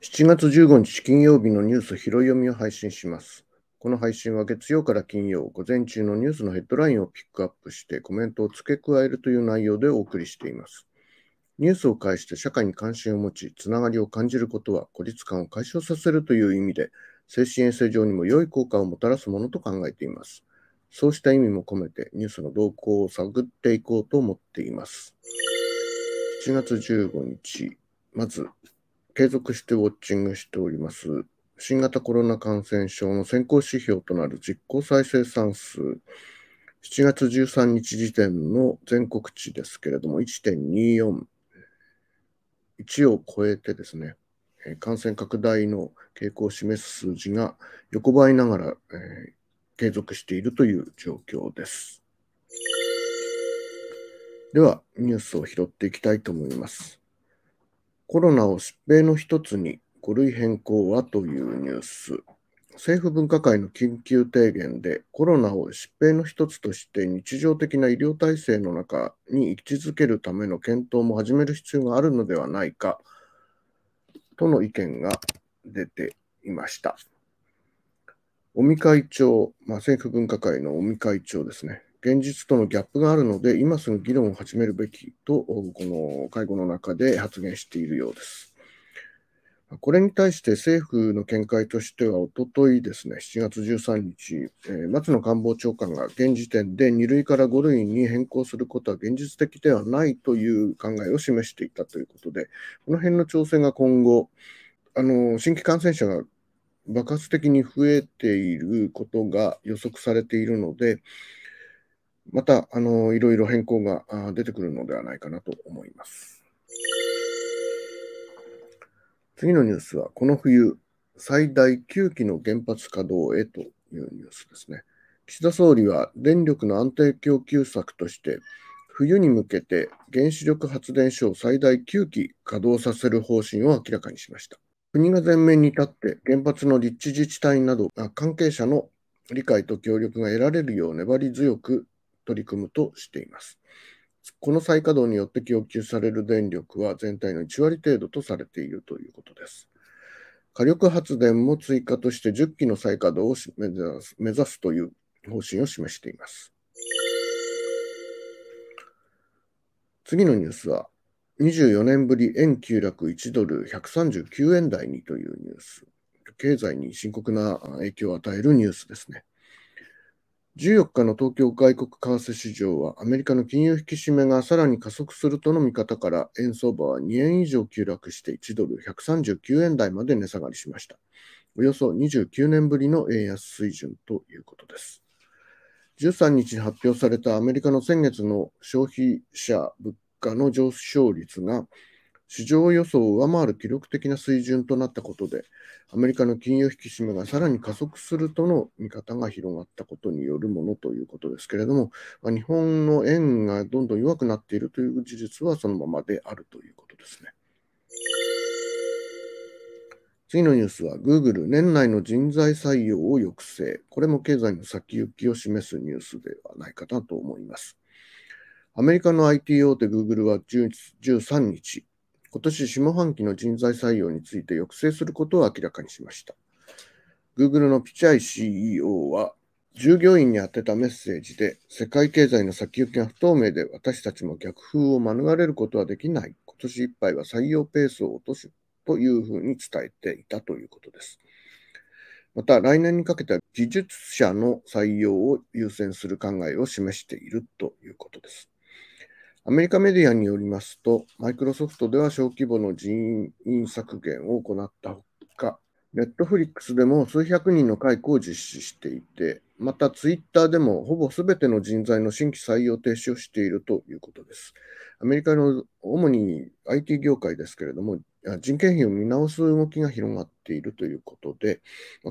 7月15日金曜日のニュース拾い読みを配信します。この配信は月曜から金曜、午前中のニュースのヘッドラインをピックアップしてコメントを付け加えるという内容でお送りしています。ニュースを介して社会に関心を持ち、つながりを感じることは孤立感を解消させるという意味で、精神衛生上にも良い効果をもたらすものと考えています。そうした意味も込めてニュースの動向を探っていこうと思っています。7月15日、まず、継続してウォッチングしております新型コロナ感染症の先行指標となる実効再生産数、7月13日時点の全国値ですけれども、1.24、1を超えてですね、感染拡大の傾向を示す数字が横ばいながら、えー、継続しているという状況です。では、ニュースを拾っていきたいと思います。コロナを疾病の一つに5類変更はというニュース。政府分科会の緊急提言でコロナを疾病の一つとして日常的な医療体制の中に位置づけるための検討も始める必要があるのではないかとの意見が出ていました。尾身会長、まあ、政府分科会の尾身会長ですね。現実とのギャップがあるので、今すぐ議論を始めるべきと、この会合の中で発言しているようです。これに対して政府の見解としては、おとといですね、7月13日、えー、松野官房長官が現時点で2類から5類に変更することは現実的ではないという考えを示していたということで、この辺の調整が今後、あの新規感染者が爆発的に増えていることが予測されているので、またあのいろいろ変更が出てくるのではないかなと思います。次のニュースは、この冬、最大9基の原発稼働へというニュースですね。岸田総理は電力の安定供給策として、冬に向けて原子力発電所を最大9基稼働させる方針を明らかにしました。国が前面に立って原発の立地自治体など関係者の理解と協力が得られるよう粘り強く取り組むとしています。この再稼働によって供給される電力は全体の1割程度とされているということです。火力発電も追加として10基の再稼働を目指す目指すという方針を示しています。次のニュースは、24年ぶり円急落1ドル139円台にというニュース。経済に深刻な影響を与えるニュースですね。14日の東京外国為替市場は、アメリカの金融引き締めがさらに加速するとの見方から、円相場は2円以上急落して1ドル139円台まで値下がりしました。およそ29年ぶりの円安水準ということです。13日に発表されたアメリカの先月の消費者物価の上昇率が市場予想を上回る記録的な水準となったことで、アメリカの金融引き締めがさらに加速するとの見方が広がったことによるものということですけれども、ま、日本の円がどんどん弱くなっているという事実はそのままであるということですね。次のニュースは、Google 年内の人材採用を抑制。これも経済の先行きを示すニュースではないかなと思います。アメリカの IT 大手 Google は13日、今年下半期の人材採用について抑制することを明らかにしました。Google のピチャイ CEO は、従業員に宛てたメッセージで、世界経済の先行きが不透明で私たちも逆風を免れることはできない。今年いっぱいは採用ペースを落とすというふうに伝えていたということです。また、来年にかけては技術者の採用を優先する考えを示しているということです。アメリカメディアによりますと、マイクロソフトでは小規模の人員削減を行ったほか、ネットフリックスでも数百人の解雇を実施していて、またツイッターでもほぼすべての人材の新規採用停止をしているということです。アメリカの主に IT 業界ですけれども、人件費を見直す動きが広がっているということで、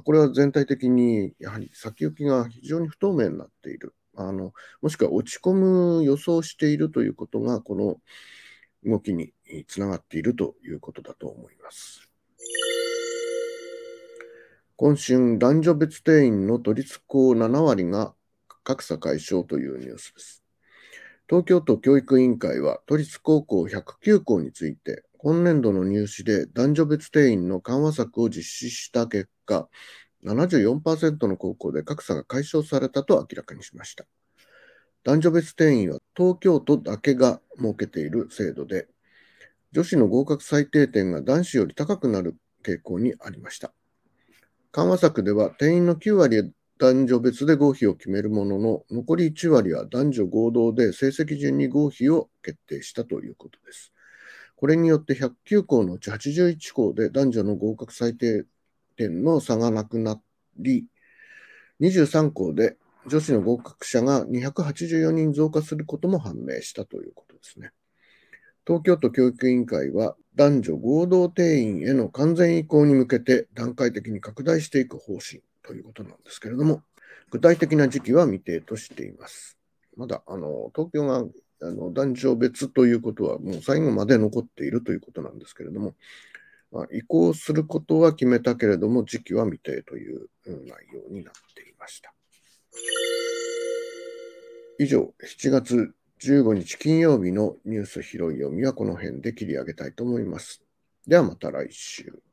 これは全体的にやはり先行きが非常に不透明になっているあのもしくは落ち込む予想しているということが、この動きにつながっているということだと思います。今春、男女別定員の都立校7割が格差解消というニュースです。東京都教育委員会は都立高校109校について、今年度の入試で男女別定員の緩和策を実施した結果、74%の高校で格差が解消されたと明らかにしました。男女別定員は東京都だけが設けている制度で、女子の合格最低点が男子より高くなる傾向にありました。緩和策では定員の9割は男女別で合否を決めるものの、残り1割は男女合同で成績順に合否を決定したということです。これによって109校のうち81校で男女の合格最低点の差がなくなり、23校で女子の合格者が284人増加することも判明したということですね。東京都教育委員会は男女合同定員への完全移行に向けて段階的に拡大していく方針ということなんですけれども、具体的な時期は未定としています。まだあの東京があの男女別ということはもう最後まで残っているということなんですけれども、移行することは決めたけれども、時期は未定という内容になっていました。以上、7月15日金曜日のニュース拾い読みはこの辺で切り上げたいと思います。ではまた来週。